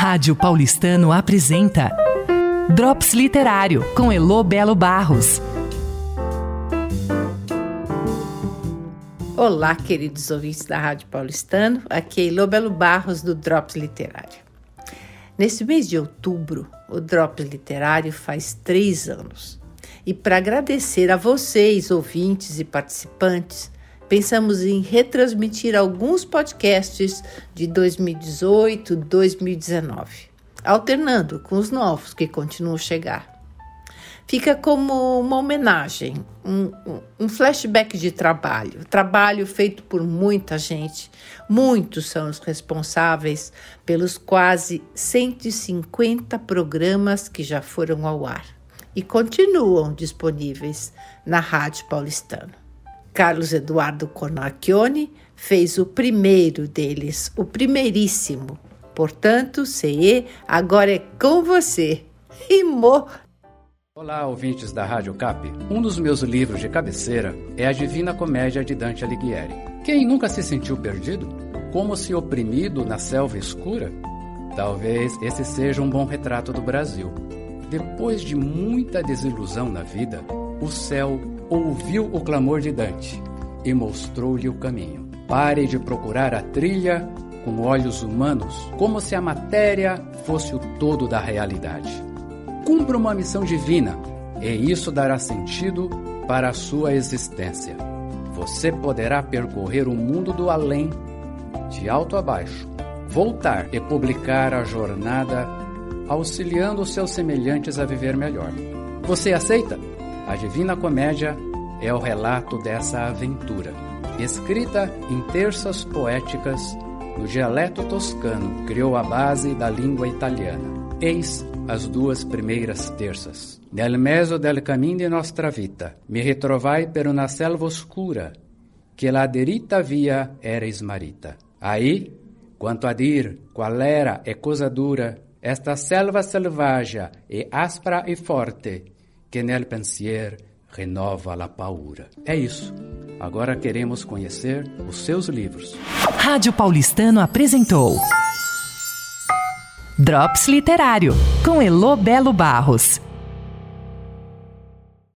Rádio Paulistano apresenta Drops Literário com Elo Belo Barros. Olá, queridos ouvintes da Rádio Paulistano. Aqui é Elo Belo Barros do Drops Literário. Nesse mês de outubro, o Drops Literário faz três anos. E para agradecer a vocês, ouvintes e participantes, pensamos em retransmitir alguns podcasts de 2018 2019, alternando com os novos que continuam a chegar. Fica como uma homenagem, um, um flashback de trabalho, trabalho feito por muita gente. Muitos são os responsáveis pelos quase 150 programas que já foram ao ar e continuam disponíveis na Rádio Paulistano. Carlos Eduardo Cornacchione fez o primeiro deles, o primeiríssimo. Portanto, CE, agora é com você. Rimou! Olá, ouvintes da Rádio Cap. Um dos meus livros de cabeceira é A Divina Comédia de Dante Alighieri. Quem nunca se sentiu perdido? Como se oprimido na selva escura? Talvez esse seja um bom retrato do Brasil. Depois de muita desilusão na vida, o céu ouviu o clamor de Dante e mostrou-lhe o caminho. Pare de procurar a trilha com olhos humanos, como se a matéria fosse o todo da realidade. Cumpra uma missão divina e isso dará sentido para a sua existência. Você poderá percorrer o mundo do além, de alto a baixo, voltar e publicar a jornada, auxiliando seus semelhantes a viver melhor. Você aceita? A Divina Comédia é o relato dessa aventura, escrita em terças poéticas no dialeto toscano, criou a base da língua italiana. Eis as duas primeiras terças. Nel mezzo del camin de nostra vita, mi ritrovai per una selva oscura, que la derita via era esmarita. Aí, quanto a dir qual era e coisa dura, esta selva selvagem e aspra e forte, que nel pensier renova la paura. É isso. Agora queremos conhecer os seus livros. Rádio Paulistano apresentou Drops Literário com Elo Belo Barros.